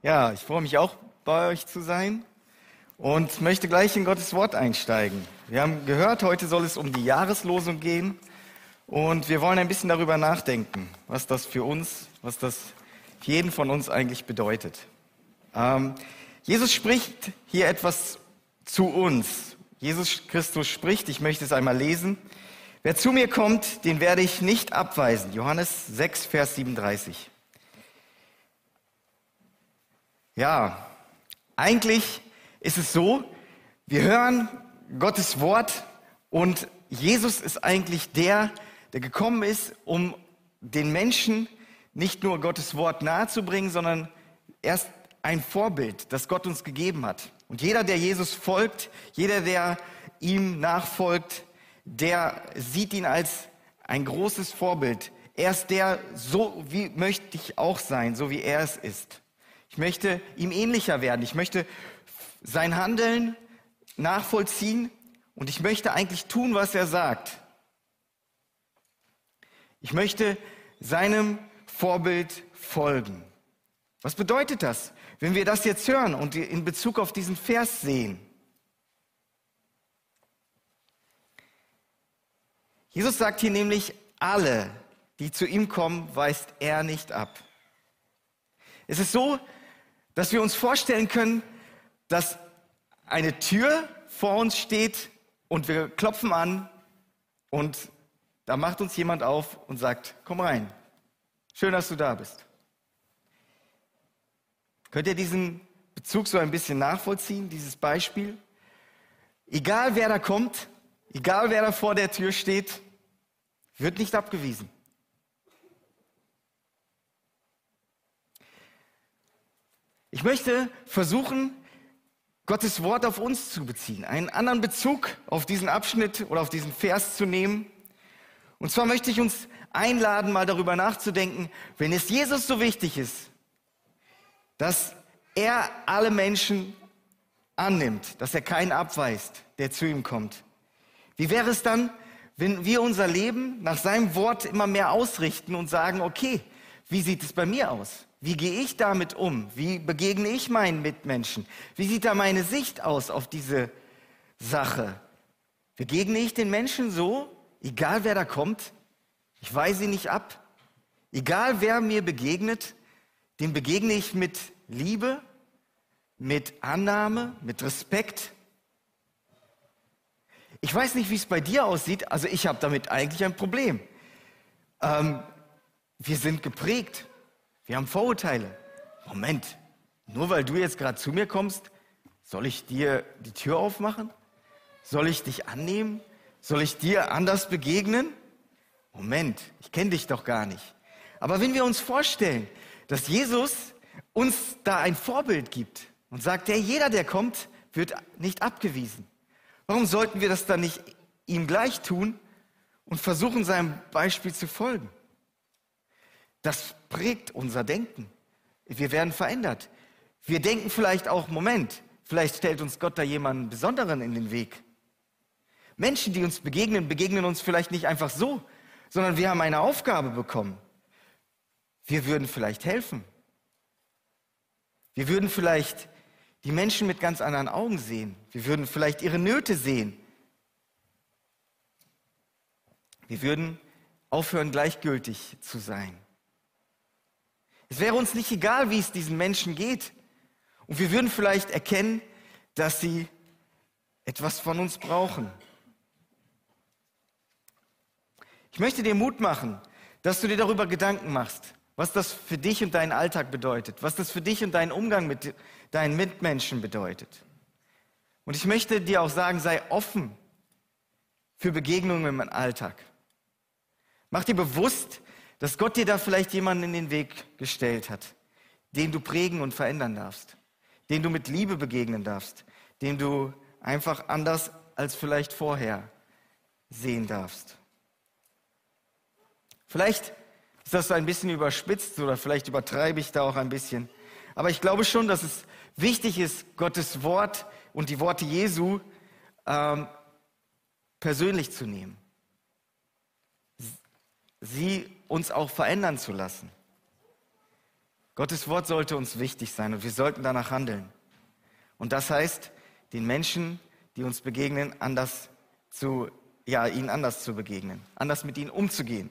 Ja, ich freue mich auch, bei euch zu sein und möchte gleich in Gottes Wort einsteigen. Wir haben gehört, heute soll es um die Jahreslosung gehen und wir wollen ein bisschen darüber nachdenken, was das für uns, was das für jeden von uns eigentlich bedeutet. Ähm, Jesus spricht hier etwas zu uns. Jesus Christus spricht, ich möchte es einmal lesen. Wer zu mir kommt, den werde ich nicht abweisen. Johannes 6, Vers 37. Ja, eigentlich ist es so, wir hören Gottes Wort und Jesus ist eigentlich der, der gekommen ist, um den Menschen nicht nur Gottes Wort nahezubringen, sondern erst ein Vorbild, das Gott uns gegeben hat. Und jeder, der Jesus folgt, jeder, der ihm nachfolgt, der sieht ihn als ein großes Vorbild. Er ist der, so wie möchte ich auch sein, so wie er es ist. Ich möchte ihm ähnlicher werden. Ich möchte sein Handeln nachvollziehen und ich möchte eigentlich tun, was er sagt. Ich möchte seinem Vorbild folgen. Was bedeutet das, wenn wir das jetzt hören und in Bezug auf diesen Vers sehen? Jesus sagt hier nämlich, alle, die zu ihm kommen, weist er nicht ab. Es ist so, dass wir uns vorstellen können, dass eine Tür vor uns steht und wir klopfen an und da macht uns jemand auf und sagt, komm rein. Schön, dass du da bist. Könnt ihr diesen Bezug so ein bisschen nachvollziehen, dieses Beispiel? Egal wer da kommt, egal wer da vor der Tür steht, wird nicht abgewiesen. Ich möchte versuchen, Gottes Wort auf uns zu beziehen, einen anderen Bezug auf diesen Abschnitt oder auf diesen Vers zu nehmen. Und zwar möchte ich uns einladen, mal darüber nachzudenken, wenn es Jesus so wichtig ist, dass er alle Menschen annimmt, dass er keinen abweist, der zu ihm kommt. Wie wäre es dann, wenn wir unser Leben nach seinem Wort immer mehr ausrichten und sagen, okay, wie sieht es bei mir aus? Wie gehe ich damit um? Wie begegne ich meinen Mitmenschen? Wie sieht da meine Sicht aus auf diese Sache? Begegne ich den Menschen so, egal wer da kommt? Ich weise ihn nicht ab. Egal wer mir begegnet, dem begegne ich mit Liebe, mit Annahme, mit Respekt. Ich weiß nicht, wie es bei dir aussieht, also ich habe damit eigentlich ein Problem. Ähm, wir sind geprägt wir haben Vorurteile. Moment, nur weil du jetzt gerade zu mir kommst, soll ich dir die Tür aufmachen? Soll ich dich annehmen? Soll ich dir anders begegnen? Moment, ich kenne dich doch gar nicht. Aber wenn wir uns vorstellen, dass Jesus uns da ein Vorbild gibt und sagt, der jeder, der kommt, wird nicht abgewiesen. Warum sollten wir das dann nicht ihm gleich tun und versuchen, seinem Beispiel zu folgen? Das prägt unser Denken. Wir werden verändert. Wir denken vielleicht auch, Moment, vielleicht stellt uns Gott da jemanden Besonderen in den Weg. Menschen, die uns begegnen, begegnen uns vielleicht nicht einfach so, sondern wir haben eine Aufgabe bekommen. Wir würden vielleicht helfen. Wir würden vielleicht die Menschen mit ganz anderen Augen sehen. Wir würden vielleicht ihre Nöte sehen. Wir würden aufhören, gleichgültig zu sein. Es wäre uns nicht egal, wie es diesen Menschen geht. Und wir würden vielleicht erkennen, dass sie etwas von uns brauchen. Ich möchte dir Mut machen, dass du dir darüber Gedanken machst, was das für dich und deinen Alltag bedeutet, was das für dich und deinen Umgang mit deinen Mitmenschen bedeutet. Und ich möchte dir auch sagen, sei offen für Begegnungen im Alltag. Mach dir bewusst, dass Gott dir da vielleicht jemanden in den Weg gestellt hat, den du prägen und verändern darfst, den du mit Liebe begegnen darfst, den du einfach anders als vielleicht vorher sehen darfst. Vielleicht ist das so ein bisschen überspitzt oder vielleicht übertreibe ich da auch ein bisschen. Aber ich glaube schon, dass es wichtig ist, Gottes Wort und die Worte Jesu ähm, persönlich zu nehmen. Sie uns auch verändern zu lassen. Gottes Wort sollte uns wichtig sein und wir sollten danach handeln. Und das heißt, den Menschen, die uns begegnen, anders zu, ja, ihnen anders zu begegnen, anders mit ihnen umzugehen.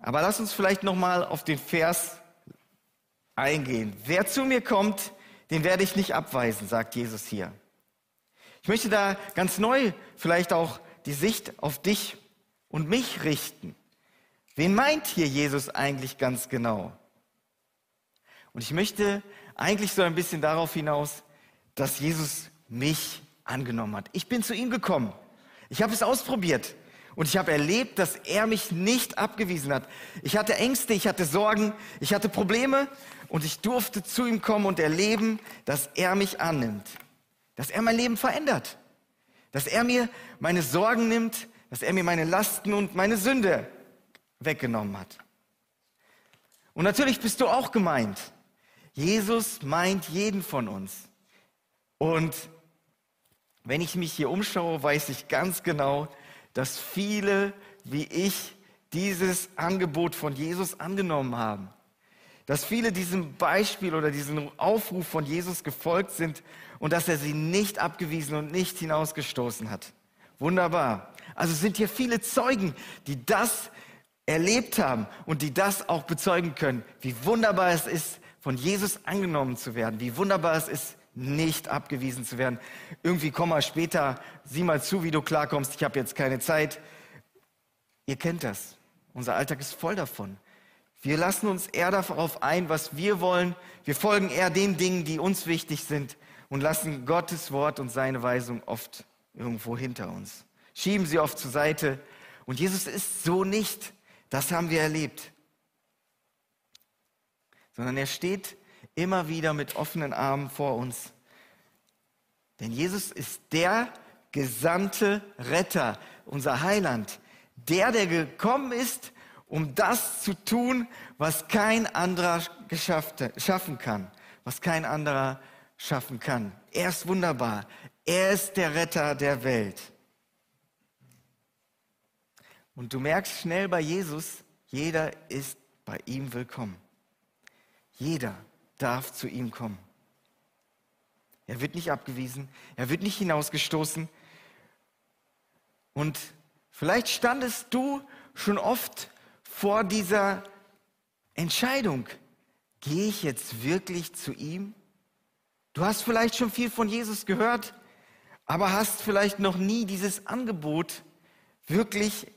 Aber lass uns vielleicht nochmal auf den Vers eingehen. Wer zu mir kommt, den werde ich nicht abweisen, sagt Jesus hier. Ich möchte da ganz neu vielleicht auch die Sicht auf dich und mich richten. Wen meint hier Jesus eigentlich ganz genau? Und ich möchte eigentlich so ein bisschen darauf hinaus, dass Jesus mich angenommen hat. Ich bin zu ihm gekommen. Ich habe es ausprobiert. Und ich habe erlebt, dass er mich nicht abgewiesen hat. Ich hatte Ängste, ich hatte Sorgen, ich hatte Probleme und ich durfte zu ihm kommen und erleben, dass er mich annimmt, dass er mein Leben verändert, dass er mir meine Sorgen nimmt, dass er mir meine Lasten und meine Sünde weggenommen hat. Und natürlich bist du auch gemeint. Jesus meint jeden von uns. Und wenn ich mich hier umschaue, weiß ich ganz genau, dass viele wie ich dieses Angebot von Jesus angenommen haben. Dass viele diesem Beispiel oder diesem Aufruf von Jesus gefolgt sind und dass er sie nicht abgewiesen und nicht hinausgestoßen hat. Wunderbar. Also sind hier viele Zeugen, die das erlebt haben und die das auch bezeugen können, wie wunderbar es ist, von Jesus angenommen zu werden, wie wunderbar es ist, nicht abgewiesen zu werden. Irgendwie komm mal später, sieh mal zu, wie du klarkommst, ich habe jetzt keine Zeit. Ihr kennt das. Unser Alltag ist voll davon. Wir lassen uns eher darauf ein, was wir wollen. Wir folgen eher den Dingen, die uns wichtig sind und lassen Gottes Wort und seine Weisung oft irgendwo hinter uns. Schieben sie oft zur Seite. Und Jesus ist so nicht. Das haben wir erlebt. Sondern er steht immer wieder mit offenen Armen vor uns. Denn Jesus ist der gesandte Retter, unser Heiland, der, der gekommen ist, um das zu tun, was kein anderer schaffen kann, was kein anderer schaffen kann. Er ist wunderbar. Er ist der Retter der Welt. Und du merkst schnell bei Jesus, jeder ist bei ihm willkommen. Jeder darf zu ihm kommen. Er wird nicht abgewiesen, er wird nicht hinausgestoßen. Und vielleicht standest du schon oft vor dieser Entscheidung, gehe ich jetzt wirklich zu ihm? Du hast vielleicht schon viel von Jesus gehört, aber hast vielleicht noch nie dieses Angebot wirklich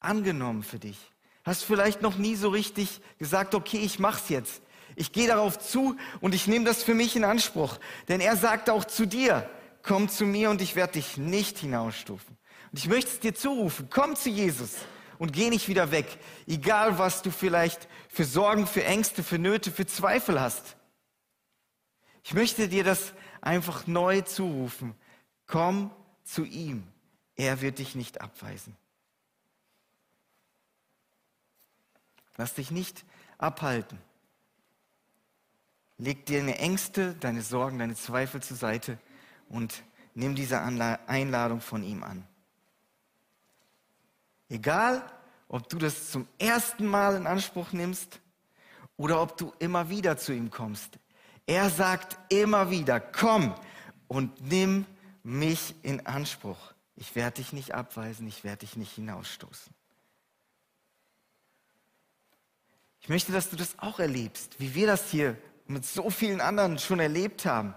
angenommen für dich. Hast vielleicht noch nie so richtig gesagt, okay, ich mach's jetzt. Ich gehe darauf zu und ich nehme das für mich in Anspruch. Denn er sagt auch zu dir, komm zu mir und ich werde dich nicht hinausstufen. Und ich möchte es dir zurufen, komm zu Jesus und geh nicht wieder weg. Egal, was du vielleicht für Sorgen, für Ängste, für Nöte, für Zweifel hast. Ich möchte dir das einfach neu zurufen. Komm zu ihm. Er wird dich nicht abweisen. Lass dich nicht abhalten. Leg deine Ängste, deine Sorgen, deine Zweifel zur Seite und nimm diese Einladung von ihm an. Egal, ob du das zum ersten Mal in Anspruch nimmst oder ob du immer wieder zu ihm kommst. Er sagt immer wieder, komm und nimm mich in Anspruch. Ich werde dich nicht abweisen, ich werde dich nicht hinausstoßen. Ich möchte, dass du das auch erlebst, wie wir das hier mit so vielen anderen schon erlebt haben.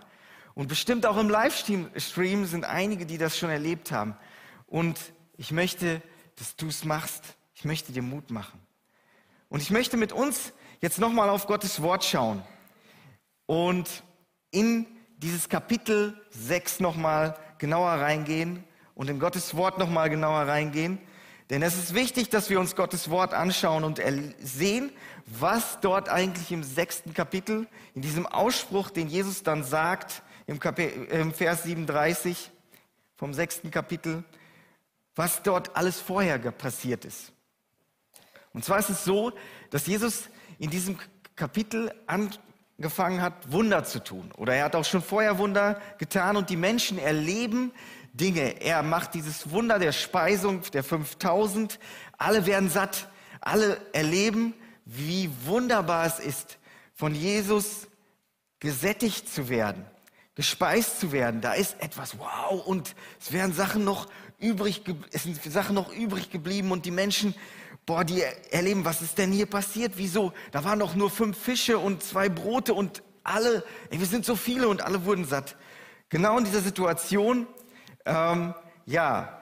Und bestimmt auch im Livestream sind einige, die das schon erlebt haben. Und ich möchte, dass du es machst. Ich möchte dir Mut machen. Und ich möchte mit uns jetzt nochmal auf Gottes Wort schauen und in dieses Kapitel 6 nochmal genauer reingehen und in Gottes Wort nochmal genauer reingehen. Denn es ist wichtig, dass wir uns Gottes Wort anschauen und sehen, was dort eigentlich im sechsten Kapitel, in diesem Ausspruch, den Jesus dann sagt, im, Kapitel, im Vers 37 vom sechsten Kapitel, was dort alles vorher passiert ist. Und zwar ist es so, dass Jesus in diesem Kapitel angefangen hat, Wunder zu tun. Oder er hat auch schon vorher Wunder getan und die Menschen erleben Dinge. Er macht dieses Wunder der Speisung der 5000. Alle werden satt. alle erleben, wie wunderbar es ist, von Jesus gesättigt zu werden, gespeist zu werden. Da ist etwas, wow, und es werden Sachen noch übrig, es sind Sachen noch übrig geblieben und die Menschen, boah, die erleben, was ist denn hier passiert? Wieso? Da waren doch nur fünf Fische und zwei Brote und alle, ey, wir sind so viele und alle wurden satt. Genau in dieser Situation, ähm, ja,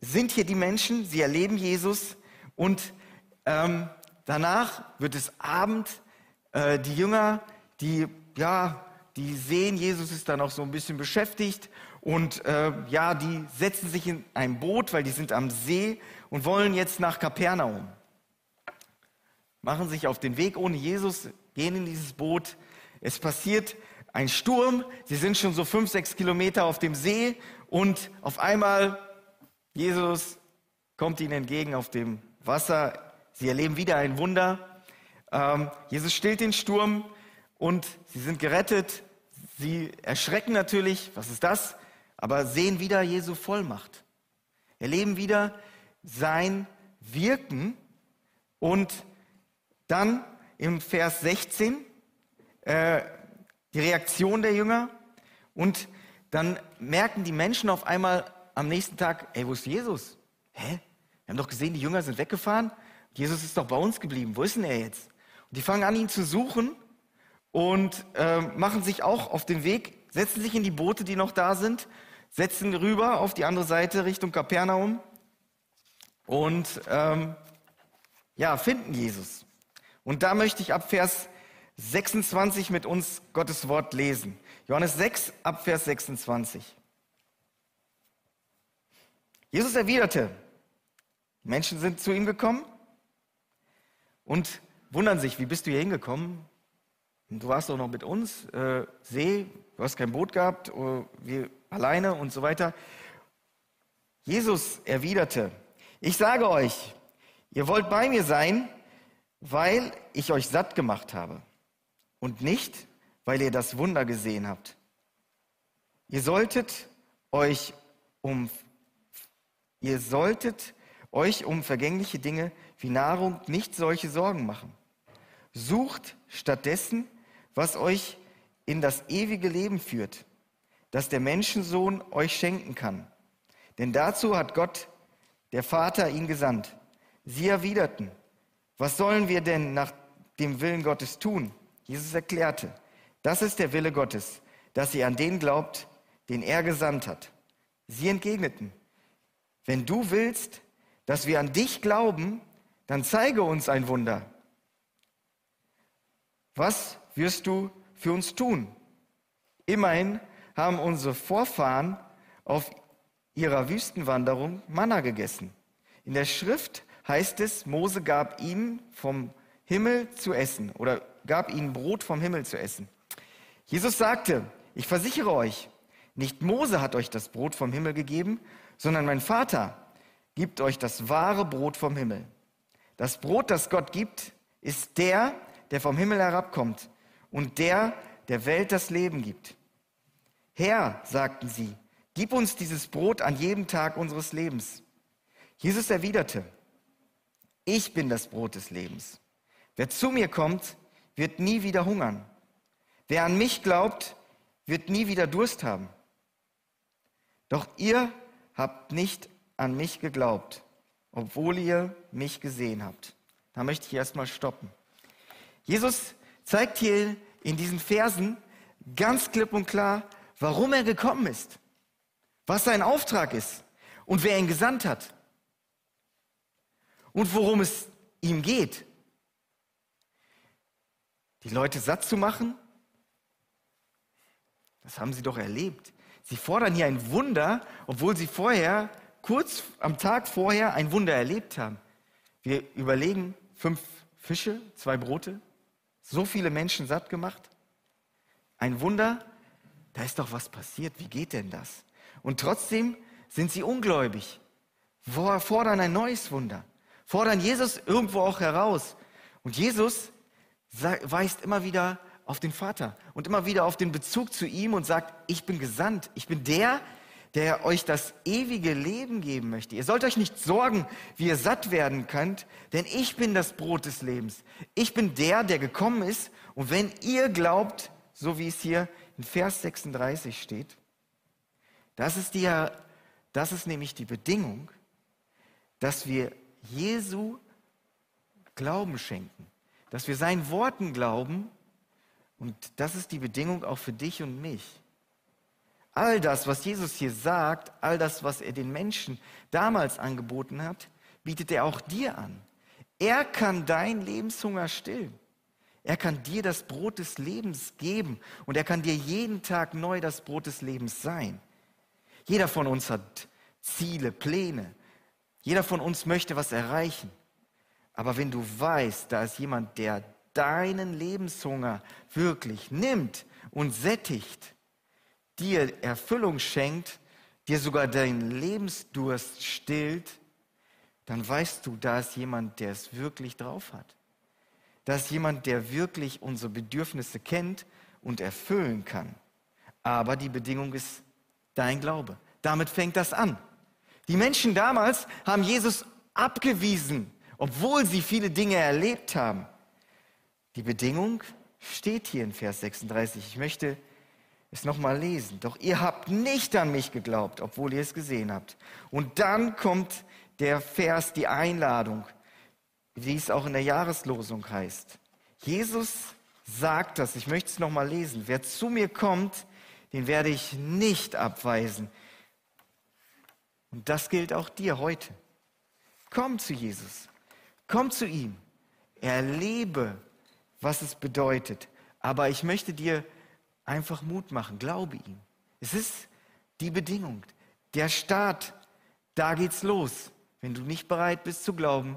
sind hier die Menschen, sie erleben Jesus und ähm, danach wird es Abend. Äh, die Jünger, die, ja, die sehen, Jesus ist dann auch so ein bisschen beschäftigt und äh, ja, die setzen sich in ein Boot, weil die sind am See und wollen jetzt nach Kapernaum. Machen sich auf den Weg ohne Jesus, gehen in dieses Boot. Es passiert ein Sturm. Sie sind schon so fünf, sechs Kilometer auf dem See und auf einmal Jesus kommt ihnen entgegen auf dem Wasser. Sie erleben wieder ein Wunder. Ähm, Jesus stillt den Sturm und sie sind gerettet. Sie erschrecken natürlich, was ist das? Aber sehen wieder Jesu Vollmacht. Erleben wieder sein Wirken. Und dann im Vers 16 äh, die Reaktion der Jünger. Und dann merken die Menschen auf einmal am nächsten Tag, ey, wo ist Jesus? Hä? Wir haben doch gesehen, die Jünger sind weggefahren. Jesus ist doch bei uns geblieben. Wo ist denn er jetzt? Und die fangen an, ihn zu suchen und äh, machen sich auch auf den Weg, setzen sich in die Boote, die noch da sind, setzen rüber auf die andere Seite Richtung Kapernaum und ähm, ja, finden Jesus. Und da möchte ich ab Vers 26 mit uns Gottes Wort lesen. Johannes 6 ab Vers 26. Jesus erwiderte, Menschen sind zu ihm gekommen und wundern sich, wie bist du hier hingekommen? Du warst doch noch mit uns, äh, See, du hast kein Boot gehabt, oh, wir alleine und so weiter. Jesus erwiderte, ich sage euch, ihr wollt bei mir sein, weil ich euch satt gemacht habe und nicht, weil ihr das Wunder gesehen habt. Ihr solltet euch um, ihr solltet euch um vergängliche Dinge wie Nahrung nicht solche Sorgen machen. Sucht stattdessen, was euch in das ewige Leben führt, das der Menschensohn euch schenken kann. Denn dazu hat Gott, der Vater, ihn gesandt. Sie erwiderten, was sollen wir denn nach dem Willen Gottes tun? Jesus erklärte, das ist der Wille Gottes, dass ihr an den glaubt, den er gesandt hat. Sie entgegneten, wenn du willst, dass wir an dich glauben, dann zeige uns ein Wunder. Was wirst du für uns tun? Immerhin haben unsere Vorfahren auf ihrer Wüstenwanderung Manna gegessen. In der Schrift heißt es, Mose gab ihnen vom Himmel zu essen oder gab ihnen Brot vom Himmel zu essen. Jesus sagte, ich versichere euch, nicht Mose hat euch das Brot vom Himmel gegeben, sondern mein Vater gibt euch das wahre Brot vom Himmel. Das Brot, das Gott gibt, ist der, der vom Himmel herabkommt und der der Welt das Leben gibt. Herr, sagten sie, gib uns dieses Brot an jedem Tag unseres Lebens. Jesus erwiderte, ich bin das Brot des Lebens. Wer zu mir kommt, wird nie wieder hungern. Wer an mich glaubt, wird nie wieder Durst haben. Doch ihr habt nicht an mich geglaubt, obwohl ihr mich gesehen habt. Da möchte ich erstmal stoppen. Jesus zeigt hier in diesen Versen ganz klipp und klar, warum er gekommen ist, was sein Auftrag ist und wer ihn gesandt hat und worum es ihm geht. Die Leute satt zu machen, das haben sie doch erlebt. Sie fordern hier ein Wunder, obwohl sie vorher kurz am Tag vorher ein Wunder erlebt haben. Wir überlegen, fünf Fische, zwei Brote, so viele Menschen satt gemacht. Ein Wunder, da ist doch was passiert. Wie geht denn das? Und trotzdem sind sie ungläubig, fordern ein neues Wunder, fordern Jesus irgendwo auch heraus. Und Jesus weist immer wieder auf den Vater und immer wieder auf den Bezug zu ihm und sagt, ich bin gesandt, ich bin der, der euch das ewige Leben geben möchte. Ihr sollt euch nicht sorgen, wie ihr satt werden könnt, denn ich bin das Brot des Lebens. Ich bin der, der gekommen ist. Und wenn ihr glaubt, so wie es hier in Vers 36 steht, das ist, die, das ist nämlich die Bedingung, dass wir Jesu Glauben schenken, dass wir seinen Worten glauben. Und das ist die Bedingung auch für dich und mich. All das, was Jesus hier sagt, all das, was er den Menschen damals angeboten hat, bietet er auch dir an. Er kann dein Lebenshunger stillen. Er kann dir das Brot des Lebens geben und er kann dir jeden Tag neu das Brot des Lebens sein. Jeder von uns hat Ziele, Pläne. Jeder von uns möchte was erreichen. Aber wenn du weißt, da ist jemand, der deinen Lebenshunger wirklich nimmt und sättigt, dir Erfüllung schenkt, dir sogar deinen Lebensdurst stillt, dann weißt du, da ist jemand, der es wirklich drauf hat. Da ist jemand, der wirklich unsere Bedürfnisse kennt und erfüllen kann. Aber die Bedingung ist dein Glaube. Damit fängt das an. Die Menschen damals haben Jesus abgewiesen, obwohl sie viele Dinge erlebt haben. Die Bedingung steht hier in Vers 36. Ich möchte es nochmal lesen. Doch ihr habt nicht an mich geglaubt, obwohl ihr es gesehen habt. Und dann kommt der Vers, die Einladung, wie es auch in der Jahreslosung heißt. Jesus sagt das, ich möchte es nochmal lesen. Wer zu mir kommt, den werde ich nicht abweisen. Und das gilt auch dir heute. Komm zu Jesus. Komm zu ihm. Erlebe, was es bedeutet. Aber ich möchte dir Einfach Mut machen, glaube ihm. Es ist die Bedingung. Der Start, da geht's los. Wenn du nicht bereit bist zu glauben,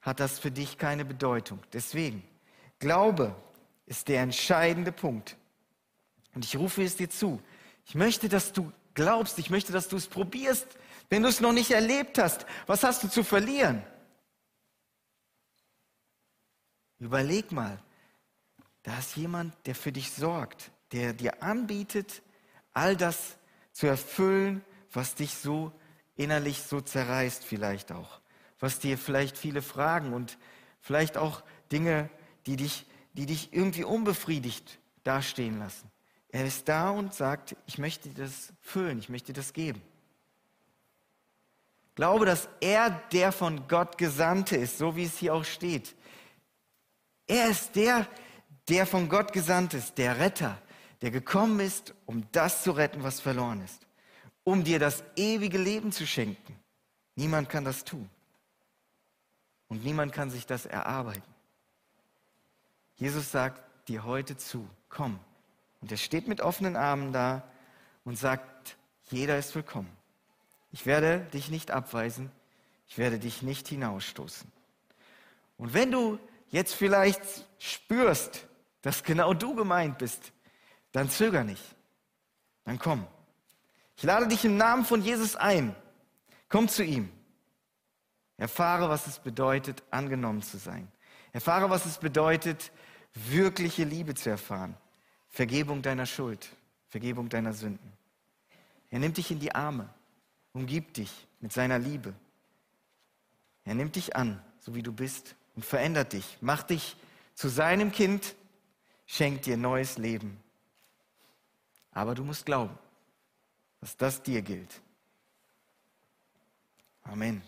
hat das für dich keine Bedeutung. Deswegen, Glaube ist der entscheidende Punkt. Und ich rufe es dir zu. Ich möchte, dass du glaubst. Ich möchte, dass du es probierst. Wenn du es noch nicht erlebt hast, was hast du zu verlieren? Überleg mal. Da ist jemand, der für dich sorgt der dir anbietet, all das zu erfüllen, was dich so innerlich so zerreißt vielleicht auch, was dir vielleicht viele Fragen und vielleicht auch Dinge, die dich, die dich irgendwie unbefriedigt dastehen lassen. Er ist da und sagt, ich möchte dir das füllen, ich möchte dir das geben. Glaube, dass er der von Gott Gesandte ist, so wie es hier auch steht. Er ist der, der von Gott gesandt ist, der Retter, der gekommen ist, um das zu retten, was verloren ist, um dir das ewige Leben zu schenken. Niemand kann das tun. Und niemand kann sich das erarbeiten. Jesus sagt dir heute zu, komm. Und er steht mit offenen Armen da und sagt, jeder ist willkommen. Ich werde dich nicht abweisen, ich werde dich nicht hinausstoßen. Und wenn du jetzt vielleicht spürst, dass genau du gemeint bist, dann zöger nicht. Dann komm. Ich lade dich im Namen von Jesus ein. Komm zu ihm. Erfahre, was es bedeutet, angenommen zu sein. Erfahre, was es bedeutet, wirkliche Liebe zu erfahren. Vergebung deiner Schuld, Vergebung deiner Sünden. Er nimmt dich in die Arme, umgibt dich mit seiner Liebe. Er nimmt dich an, so wie du bist, und verändert dich, macht dich zu seinem Kind, schenkt dir neues Leben. Aber du musst glauben, dass das dir gilt. Amen.